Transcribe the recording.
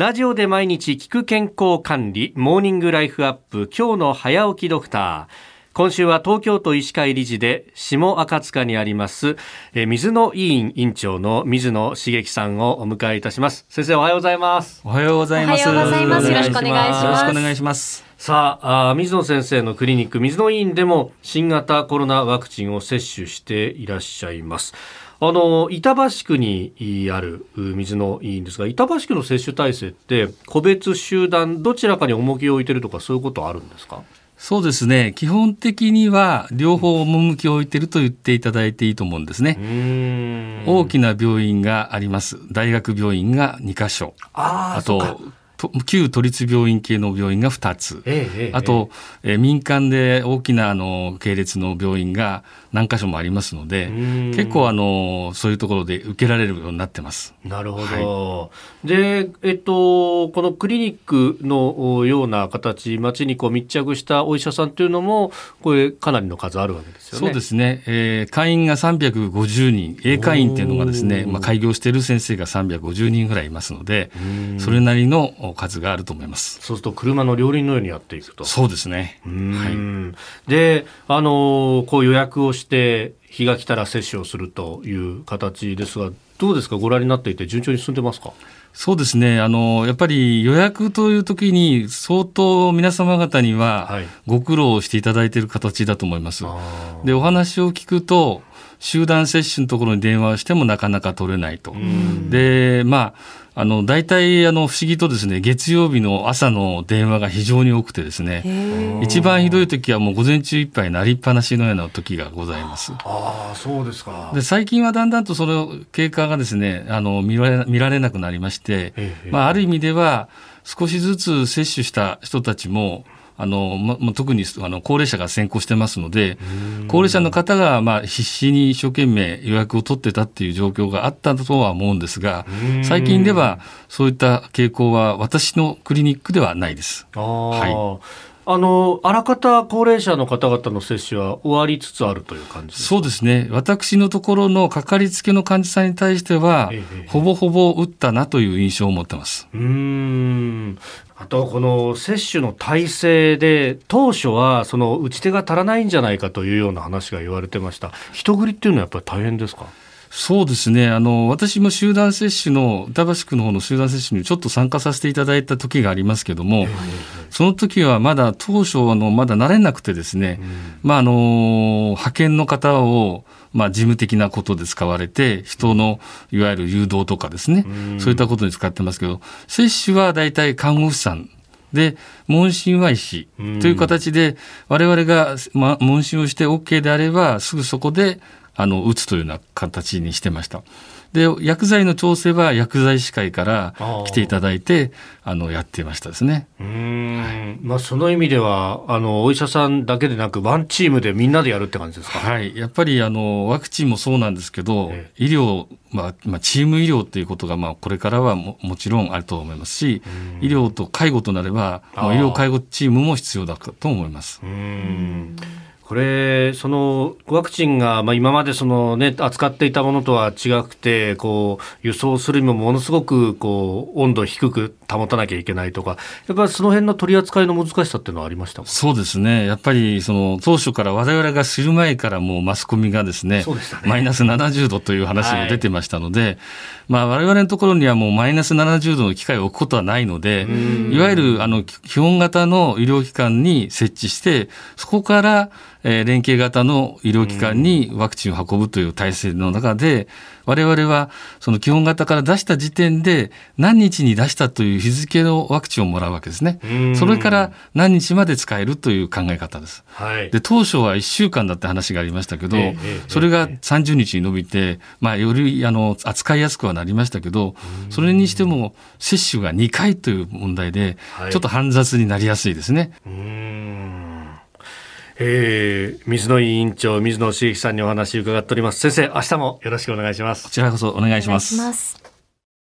ラジオで毎日聞く健康管理、モーニングライフアップ、今日の早起きドクター。今週は東京都医師会理事で下赤塚にありますえ水野委員委員長の水野茂樹さんをお迎えいたします。先生おはようございます。おはようございます。おはようございます。よろしくお願いします。よろしくお願いします。さああ水野先生のクリニック水野委員でも新型コロナワクチンを接種していらっしゃいますあの板橋区にある水野委員ですが板橋区の接種体制って個別集団どちらかに重きを置いてるとかそういうことあるんですか？そうですね。基本的には両方趣を置いてると言っていただいていいと思うんですね。大きな病院があります。大学病院が2カ所。あと旧都立病院系の病院が2つ、ええ、あと、えー、民間で大きなあの系列の病院が何箇所もありますので結構あのそういうところで受けられるようになってます。なるほど、はい、で、えっと、このクリニックのような形町にこう密着したお医者さんというのもこれかなりの数あるわけですよね。そうですね、えー、会員が350人。英会員っていうのがですね、まあ、開業している先生が350人ぐらいいますのでそれなりの数があると思います。そうすると車の両輪のようにやっていくと。そうですね。はい。で、あのこう予約をして日が来たら接種をするという形ですが、どうですか、ご覧になっていて、順調に進んでますか？そうですねあのやっぱり予約という時に相当皆様方にはご苦労していただいている形だと思います。はい、でお話を聞くと集団接種のところに電話をしてもなかなか取れないと。でまああの、大体、あの、不思議とですね、月曜日の朝の電話が非常に多くてですね、一番ひどい時はもう午前中いっぱいなりっぱなしのような時がございます。ああ、そうですか。で、最近はだんだんとその経過がですね、あの、見られ、見られなくなりまして、まあ、ある意味では、少しずつ接種した人たちも、あの、ま、特にあの高齢者が先行してますので、高齢者の方がまあ必死に一生懸命予約を取ってたっていう状況があったとは思うんですが、最近ではそういった傾向は私のクリニックではないです。はいあのあらかた高齢者の方々の接種は終わりつつあるという感じそうですね、私のところのかかりつけの患者さんに対しては、ええ、ほぼほぼ打ったなという印象を持ってます。うん。あとこの接種の体制で当初はその打ち手が足らないんじゃないかというような話が言われてました。人繰りっていうのはやっぱり大変ですか？そうですね。あの私も集団接種の板橋区の方の集団接種にちょっと参加させていただいた時がありますけども、その時はまだ当初あのまだ慣れなくてですね、うん、まああの派遣の方をまあ、事務的なことで使われて、人のいわゆる誘導とかですね、そういったことに使ってますけど、接種は大体看護師さんで、問診は医師という形で、我々が、ま、問診をして OK であれば、すぐそこで、あの、打つというような形にしてました。で薬剤の調整は薬剤師会から来ていただいてあのやっていましたですね。うん、はい、まあ、その意味ではあのお医者さんだけでなくワンチームでみんなでやるって感じですか、はい、やっぱりあのワクチンもそうなんですけど、ええ、医療、まあまあ、チーム医療ということが、まあ、これからはももちろんあると思いますし医療と介護となれば医療介護チームも必要だと思います。うんこれ、そのワクチンが、まあ、今までその、ね、扱っていたものとは違くて、こう輸送するにもものすごくこう温度低く保たなきゃいけないとか、やっぱりその辺の取り扱いの難しさっていうのはありましたそうですね、やっぱりその当初から我々が知る前からもうマスコミがですね、ね。マイナス70度という話も出てましたので、はいまあ、我々のところにはもうマイナス70度の機械を置くことはないので、いわゆるあの基本型の医療機関に設置して、そこから、えー、連携型の医療機関にワクチンを運ぶという体制の中で、我々はその基本型から出した時点で何日に出したという日付のワクチンをもらうわけですね。それから何日まで使えるという考え方です。はい、で当初は1週間だって話がありましたけど、ええ、それが30日に伸びて、まあ、よりあの扱いやすくはなりましたけど、それにしても接種が2回という問題で、ちょっと煩雑になりやすいですね。えー、水野委員長水野茂樹さんにお話を伺っております。先生明日もよろしくお願いします。こちらこそお願いします